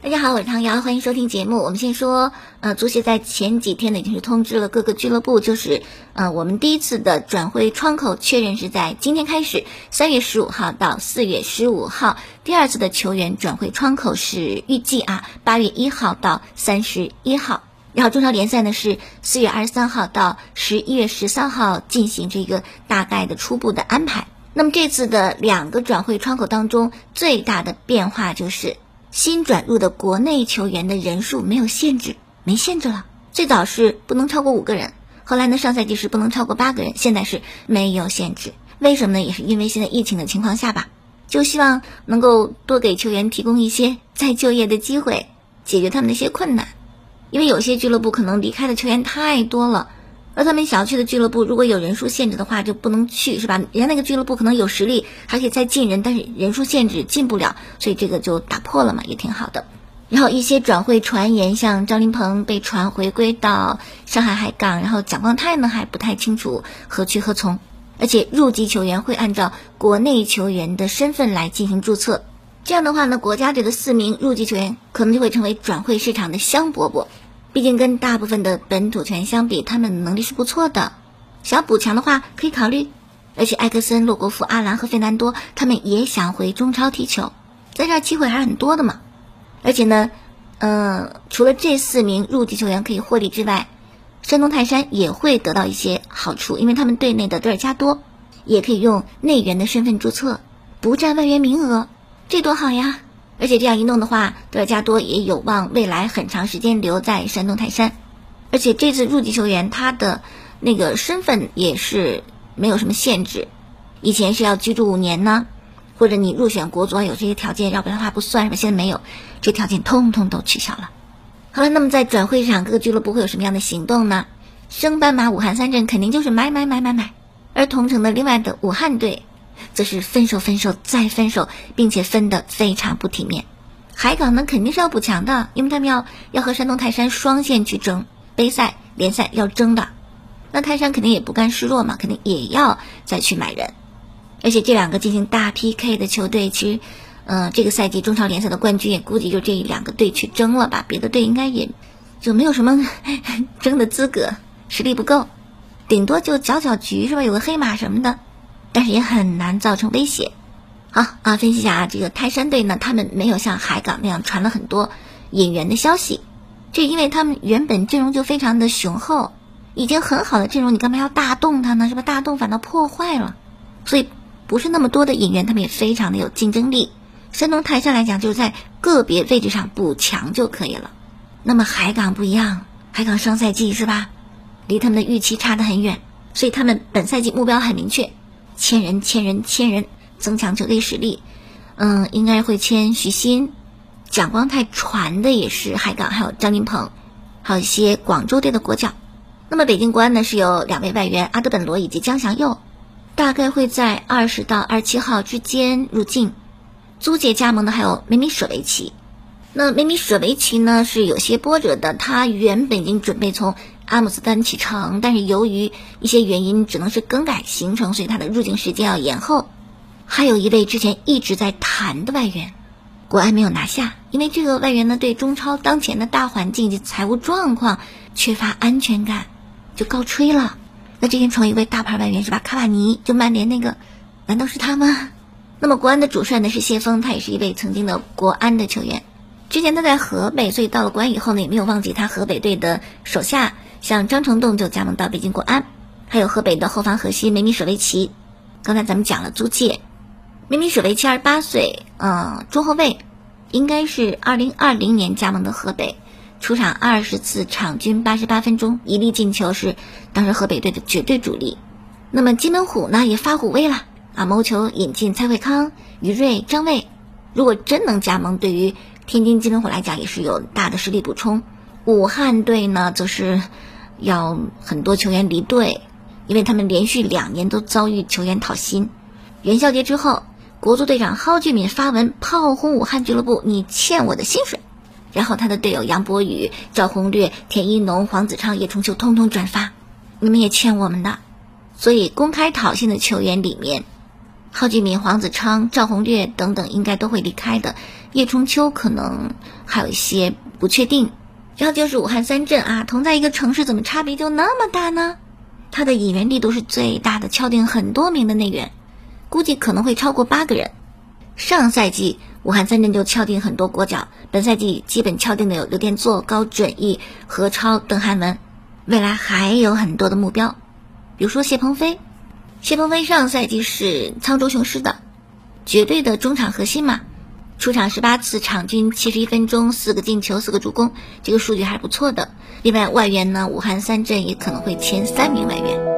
大家好，我是唐瑶，欢迎收听节目。我们先说，呃，足协在前几天呢已经是通知了各个俱乐部，就是呃，我们第一次的转会窗口确认是在今天开始，三月十五号到四月十五号。第二次的球员转会窗口是预计啊，八月一号到三十一号。然后中超联赛呢是四月二十三号到十一月十三号进行这个大概的初步的安排。那么这次的两个转会窗口当中，最大的变化就是。新转入的国内球员的人数没有限制，没限制了。最早是不能超过五个人，后来呢，上赛季是不能超过八个人，现在是没有限制。为什么呢？也是因为现在疫情的情况下吧，就希望能够多给球员提供一些再就业的机会，解决他们的一些困难。因为有些俱乐部可能离开的球员太多了。而他们想要去的俱乐部，如果有人数限制的话，就不能去，是吧？人家那个俱乐部可能有实力，还可以再进人，但是人数限制进不了，所以这个就打破了嘛，也挺好的。然后一些转会传言，像张琳芃被传回归到上海海港，然后蒋光太呢还不太清楚何去何从。而且入籍球员会按照国内球员的身份来进行注册，这样的话呢，国家队的四名入籍球员可能就会成为转会市场的香饽饽。毕竟跟大部分的本土球员相比，他们能力是不错的。想要补强的话，可以考虑。而且埃克森、洛国富、阿兰和费南多，他们也想回中超踢球，在这儿机会还是很多的嘛。而且呢，呃，除了这四名入籍球员可以获利之外，山东泰山也会得到一些好处，因为他们队内的德尔加多也可以用内援的身份注册，不占外援名额，这多好呀！而且这样一弄的话，德尔加多也有望未来很长时间留在山东泰山。而且这次入籍球员他的那个身份也是没有什么限制，以前是要居住五年呢，或者你入选国足有这些条件，要不然的话不算是吧？现在没有，这条件通通都取消了。好了，那么在转会市场，各个俱乐部会有什么样的行动呢？升班马武汉三镇肯定就是买买买买买，而同城的另外的武汉队。则是分手、分手再分手，并且分得非常不体面。海港呢肯定是要补强的，因为他们要要和山东泰山双线去争杯赛、联赛要争的。那泰山肯定也不甘示弱嘛，肯定也要再去买人。而且这两个进行大 PK 的球队，其实，嗯，这个赛季中超联赛的冠军也估计就这两个队去争了吧，别的队应该也就没有什么 争的资格，实力不够，顶多就搅搅局是吧？有个黑马什么的。但是也很难造成威胁。好啊，分析一下啊，这个泰山队呢，他们没有像海港那样传了很多引援的消息，就因为他们原本阵容就非常的雄厚，已经很好的阵容，你干嘛要大动它呢？是吧？大动反倒破坏了，所以不是那么多的引援，他们也非常的有竞争力。山东泰山来讲，就是在个别位置上补强就可以了。那么海港不一样，海港上赛季是吧，离他们的预期差得很远，所以他们本赛季目标很明确。签人，签人，签人，增强球队实力。嗯，应该会签徐新、蒋光太，传的也是海港，还有张琳鹏，还有一些广州队的国脚。那么北京国安呢，是有两位外援阿德本罗以及江祥佑，大概会在二十到二十七号之间入境。租借加盟的还有梅米舍维奇。那梅米舍维奇呢是有些波折的，他原本已经准备从。阿姆斯丹启程，但是由于一些原因，只能是更改行程，所以他的入境时间要延后。还有一位之前一直在谈的外援，国安没有拿下，因为这个外援呢对中超当前的大环境及财务状况缺乏安全感，就告吹了。那这天成为一位大牌外援是吧？卡瓦尼就曼联那个，难道是他吗？那么国安的主帅呢是谢峰，他也是一位曾经的国安的球员，之前他在河北，所以到了国安以后呢也没有忘记他河北队的手下。像张成栋就加盟到北京国安，还有河北的后防核心梅米舍维奇。刚才咱们讲了租借，梅米舍维奇二十八岁，嗯，中后卫，应该是二零二零年加盟的河北，出场二十次，场均八十八分钟，一粒进球，是当时河北队的绝对主力。那么金门虎呢也发虎威了啊，谋求引进蔡慧康、于睿、张卫。如果真能加盟，对于天津金门虎来讲也是有大的实力补充。武汉队呢，则是要很多球员离队，因为他们连续两年都遭遇球员讨薪。元宵节之后，国足队长蒿俊闵发文炮轰武汉俱乐部：“你欠我的薪水。”然后他的队友杨博宇、赵宏略、田一农、黄子昌、叶冲秋通通转发，你们也欠我们的。所以公开讨薪的球员里面，蒿俊闵、黄子昌、赵宏略等等应该都会离开的，叶冲秋可能还有一些不确定。然后就是武汉三镇啊，同在一个城市，怎么差别就那么大呢？他的引援力度是最大的，敲定很多名的内援，估计可能会超过八个人。上赛季武汉三镇就敲定很多国脚，本赛季基本敲定的有刘殿座、高准翼、何超、邓涵文，未来还有很多的目标，比如说谢鹏飞。谢鹏飞上赛季是沧州雄狮的绝对的中场核心嘛。出场十八次，场均七十一分钟，四个进球，四个助攻，这个数据还是不错的。另外，外援呢，武汉三镇也可能会签三名外援。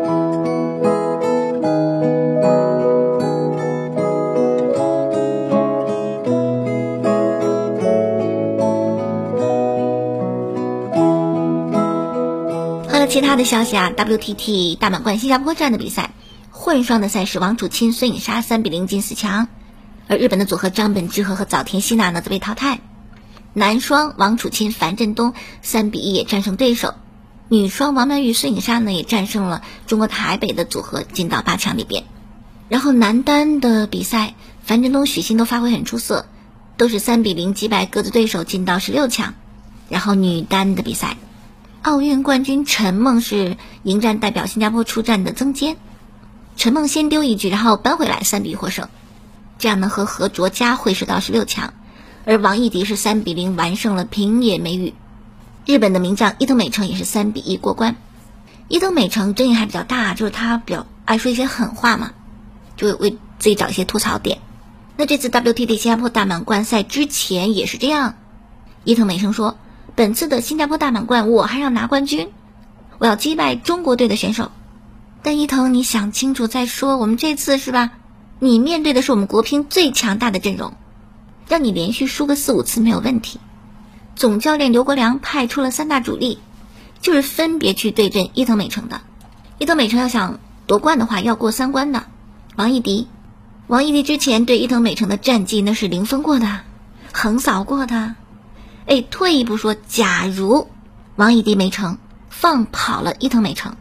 还有其他的消息啊，WTT 大满贯新加坡站的比赛，混双的赛事，王楚钦、孙颖莎三比零进四强。而日本的组合张本智和和早田希娜呢则被淘汰，男双王楚钦樊振东三比一也战胜对手，女双王曼玉孙颖莎呢也战胜了中国台北的组合进到八强里边。然后男单的比赛，樊振东许昕都发挥很出色，都是三比零击败各自对手进到十六强。然后女单的比赛，奥运冠军陈梦是迎战代表新加坡出战的曾坚，陈梦先丢一局，然后扳回来三比获胜。这样呢，和何卓佳会师到十六强，而王艺迪是三比零完胜了平野美宇。日本的名将伊藤美诚也是三比一过关。伊藤美诚争议还比较大，就是他比较爱说一些狠话嘛，就为自己找一些吐槽点。那这次 WTT 新加坡大满贯赛之前也是这样，伊藤美诚说：“本次的新加坡大满贯我还要拿冠军，我要击败中国队的选手。”但伊藤，你想清楚再说，我们这次是吧？你面对的是我们国乒最强大的阵容，让你连续输个四五次没有问题。总教练刘国梁派出了三大主力，就是分别去对阵伊藤美诚的。伊藤美诚要想夺冠的话，要过三关的。王艺迪，王艺迪之前对伊藤美诚的战绩那是零分过的，横扫过的。哎，退一步说，假如王艺迪没成，放跑了伊藤美诚，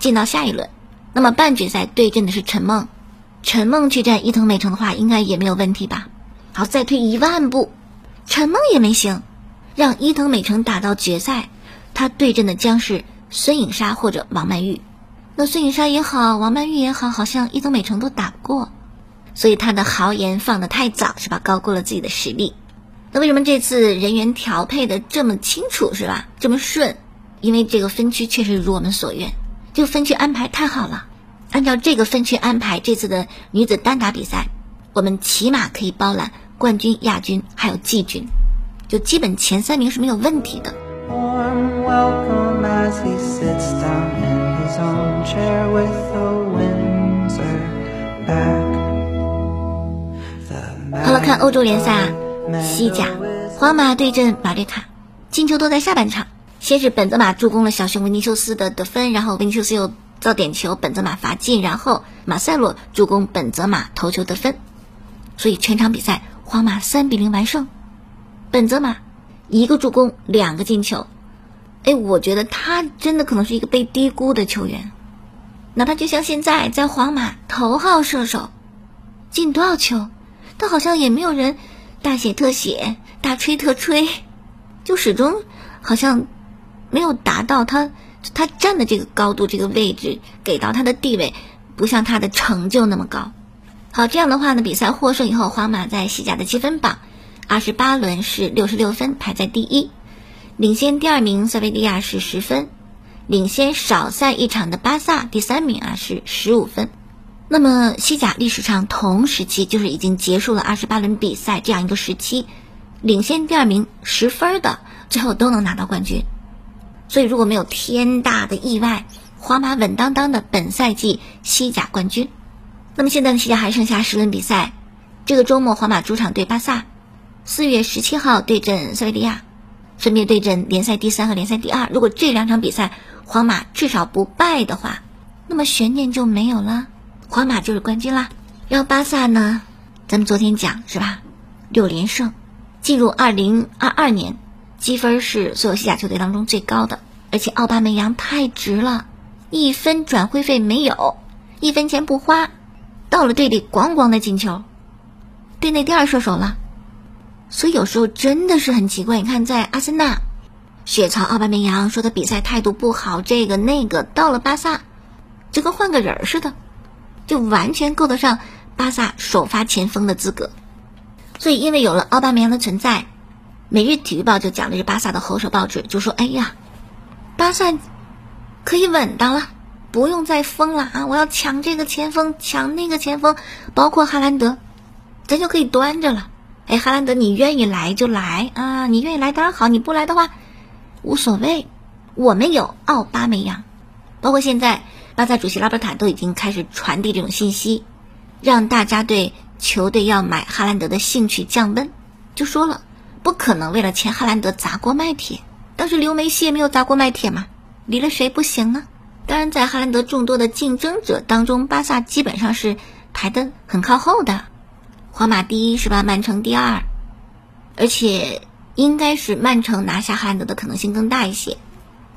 进到下一轮，那么半决赛对阵的是陈梦。陈梦去战伊藤美诚的话，应该也没有问题吧？好，再退一万步，陈梦也没行，让伊藤美诚打到决赛，他对阵的将是孙颖莎或者王曼玉。那孙颖莎也好，王曼玉也好，好像伊藤美诚都打不过，所以他的豪言放得太早是吧？高估了自己的实力。那为什么这次人员调配的这么清楚是吧？这么顺？因为这个分区确实如我们所愿，这个分区安排太好了。按照这个分区安排，这次的女子单打比赛，我们起码可以包揽冠军、亚军，还有季军，就基本前三名是没有问题的。好了，看欧洲联赛啊，西甲，皇马对阵马略卡，进球都在下半场。先是本泽马助攻了小熊维尼修斯的得分，然后维尼修斯又。造点球，本泽马罚进，然后马塞洛助攻本泽马头球得分，所以全场比赛皇马三比零完胜。本泽马一个助攻，两个进球，哎，我觉得他真的可能是一个被低估的球员。哪怕就像现在在皇马头号射手，进多少球，他好像也没有人大写特写、大吹特吹，就始终好像没有达到他。他站的这个高度、这个位置，给到他的地位，不像他的成就那么高。好，这样的话呢，比赛获胜以后，皇马在西甲的积分榜，二十八轮是六十六分，排在第一，领先第二名塞维利亚是十分，领先少赛一场的巴萨第三名啊是十五分。那么西甲历史上同时期就是已经结束了二十八轮比赛这样一个时期，领先第二名十分的，最后都能拿到冠军。所以，如果没有天大的意外，皇马稳当当的本赛季西甲冠军。那么现在的西甲还剩下十轮比赛，这个周末皇马主场对巴萨，四月十七号对阵塞维利亚，分别对阵联赛第三和联赛第二。如果这两场比赛皇马至少不败的话，那么悬念就没有了，皇马就是冠军啦。然后巴萨呢，咱们昨天讲是吧？六连胜，进入二零二二年。积分是所有西甲球队当中最高的，而且奥巴梅扬太值了，一分转会费没有，一分钱不花，到了队里咣咣的进球，队内第二射手了。所以有时候真的是很奇怪，你看在阿森纳，血槽奥巴梅扬说他比赛态度不好，这个那个，到了巴萨，就跟换个人似的，就完全够得上巴萨首发前锋的资格。所以因为有了奥巴梅扬的存在，《每日体育报》就讲的是巴萨的后手报纸，就说：“哎呀，巴萨可以稳当了，不用再疯了啊！我要抢这个前锋，抢那个前锋，包括哈兰德，咱就可以端着了。”哎，哈兰德，你愿意来就来啊！你愿意来当然好，你不来的话无所谓。我们有奥巴梅扬，包括现在巴萨主席拉波塔都已经开始传递这种信息，让大家对球队要买哈兰德的兴趣降温。就说了，不可能为了签哈兰德砸锅卖铁。当时刘梅西也没有砸锅卖铁嘛，离了谁不行呢？当然，在哈兰德众多的竞争者当中，巴萨基本上是排的很靠后的。皇马第一是吧？曼城第二，而且应该是曼城拿下哈兰德的可能性更大一些，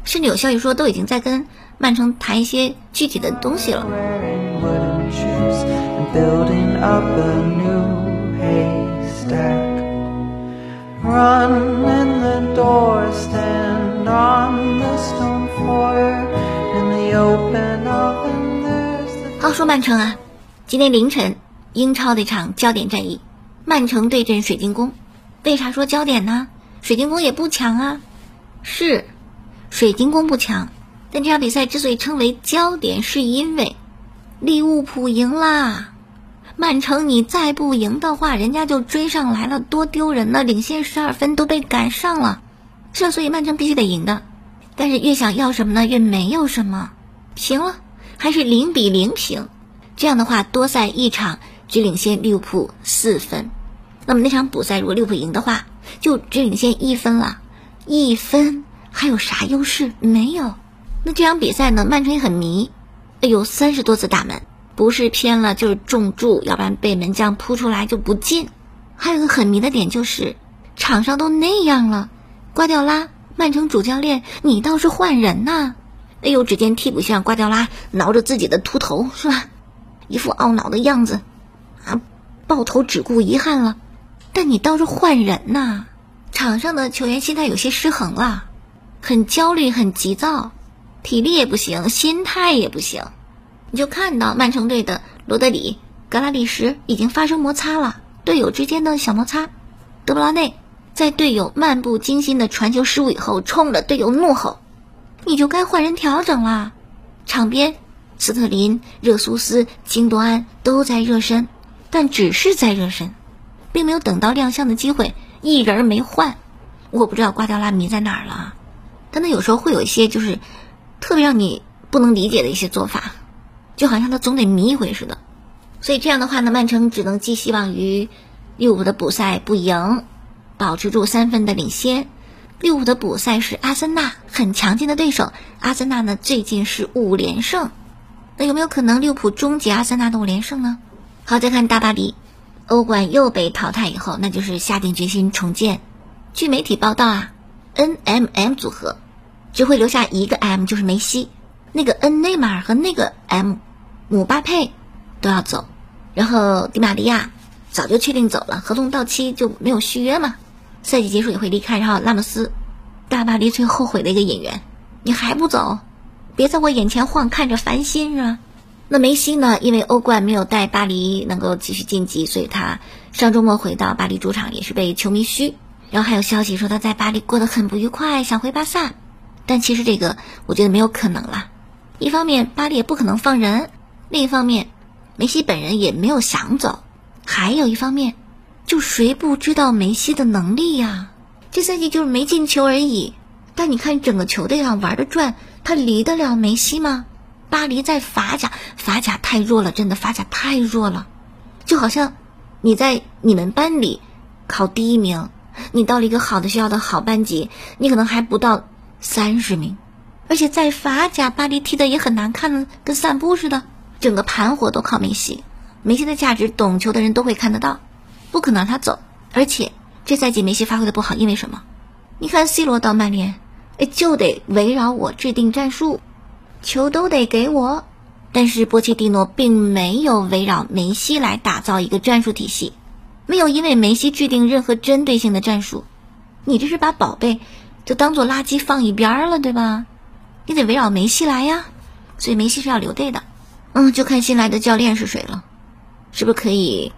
甚至有消息说都已经在跟曼城谈一些具体的东西了。Run in the door, stand on the stone floor in the open up in There's the 说曼城啊，今天凌晨英超的一场焦点战役，曼城对阵水晶宫。为啥说焦点呢？水晶宫也不强啊，是，水晶宫不强。但这场比赛之所以称为焦点，是因为利物浦赢了。曼城你再不赢的话，人家就追上来了，多丢人呢！领先十二分都被赶上了，是所以曼城必须得赢的。但是越想要什么呢？越没有什么，平了，还是零比零平。这样的话，多赛一场。只领先利物浦四分，那么那场补赛如果利物浦赢的话，就只领先一分了，一分还有啥优势？没有。那这场比赛呢？曼城也很迷，有，三十多次打门，不是偏了就是中柱，要不然被门将扑出来就不进。还有个很迷的点就是，场上都那样了，瓜迪奥拉，曼城主教练，你倒是换人呐！哎呦，只见替补席上瓜迪奥拉挠着自己的秃头，是吧？一副懊恼的样子。啊，抱头只顾遗憾了，但你倒是换人呐！场上的球员心态有些失衡了，很焦虑，很急躁，体力也不行，心态也不行。你就看到曼城队的罗德里、格拉利什已经发生摩擦了，队友之间的小摩擦。德布劳内在队友漫不经心的传球失误以后，冲着队友怒吼：“你就该换人调整了！”场边，斯特林、热苏斯、金多安都在热身。但只是在热身，并没有等到亮相的机会，一人没换。我不知道瓜迪奥拉迷在哪儿了，但他有时候会有一些就是特别让你不能理解的一些做法，就好像他总得迷一回似的。所以这样的话呢，曼城只能寄希望于利物浦的补赛不赢，保持住三分的领先。利物浦的补赛是阿森纳很强劲的对手，阿森纳呢最近是五连胜，那有没有可能利物浦终结阿森纳的五连胜呢？好，再看大巴黎，欧冠又被淘汰以后，那就是下定决心重建。据媒体报道啊，N M M 组合只会留下一个 M，就是梅西。那个 N 内马尔和那个 M 姆巴佩都要走，然后迪玛利亚早就确定走了，合同到期就没有续约嘛，赛季结束也会离开。然后拉莫斯，大巴黎最后悔的一个演员，你还不走？别在我眼前晃，看着烦心是吧？那梅西呢？因为欧冠没有带巴黎能够继续晋级，所以他上周末回到巴黎主场也是被球迷嘘。然后还有消息说他在巴黎过得很不愉快，想回巴萨。但其实这个我觉得没有可能了。一方面巴黎也不可能放人，另一方面梅西本人也没有想走。还有一方面，就谁不知道梅西的能力呀？这赛季就是没进球而已。但你看整个球队上玩的转，他离得了梅西吗？巴黎在法甲，法甲太弱了，真的法甲太弱了，就好像你在你们班里考第一名，你到了一个好的学校的好班级，你可能还不到三十名，而且在法甲，巴黎踢的也很难看，跟散步似的，整个盘活都靠梅西，梅西的价值，懂球的人都会看得到，不可能让他走，而且这赛季梅西发挥的不好，因为什么？你看 C 罗到曼联，哎，就得围绕我制定战术，球都得给我。但是波切蒂诺并没有围绕梅西来打造一个战术体系，没有因为梅西制定任何针对性的战术。你这是把宝贝就当做垃圾放一边了，对吧？你得围绕梅西来呀。所以梅西是要留队的。嗯，就看新来的教练是谁了，是不是可以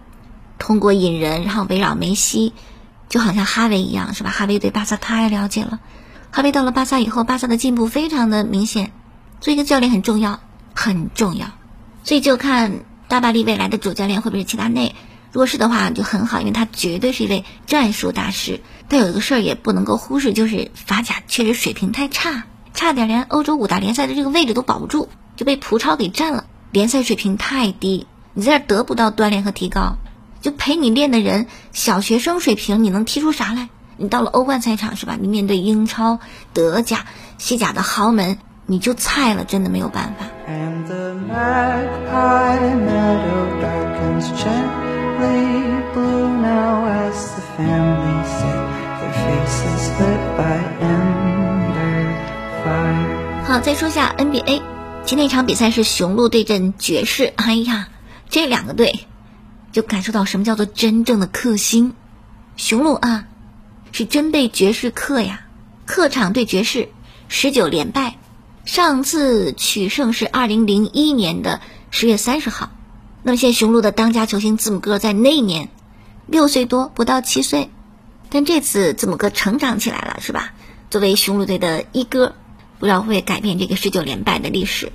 通过引人，然后围绕梅西，就好像哈维一样，是吧？哈维对巴萨太了解了，哈维到了巴萨以后，巴萨的进步非常的明显。做一个教练很重要。很重要，所以就看大巴黎未来的主教练会不会是齐达内。如果是的话，就很好，因为他绝对是一位战术大师。但有一个事儿也不能够忽视，就是法甲确实水平太差，差点连欧洲五大联赛的这个位置都保不住，就被葡超给占了。联赛水平太低，你在这得不到锻炼和提高，就陪你练的人小学生水平，你能踢出啥来？你到了欧冠赛场是吧？你面对英超、德甲、西甲的豪门。你就菜了，真的没有办法。好，再说下 NBA，今天一场比赛是雄鹿对阵爵士。哎呀，这两个队就感受到什么叫做真正的克星。雄鹿啊，是真被爵士克呀，客场对爵士十九连败。上次取胜是二零零一年的十月三十号，那么现在雄鹿的当家球星字母哥在那年六岁多，不到七岁，但这次字母哥成长起来了，是吧？作为雄鹿队的一哥，不知道会改变这个十九连败的历史。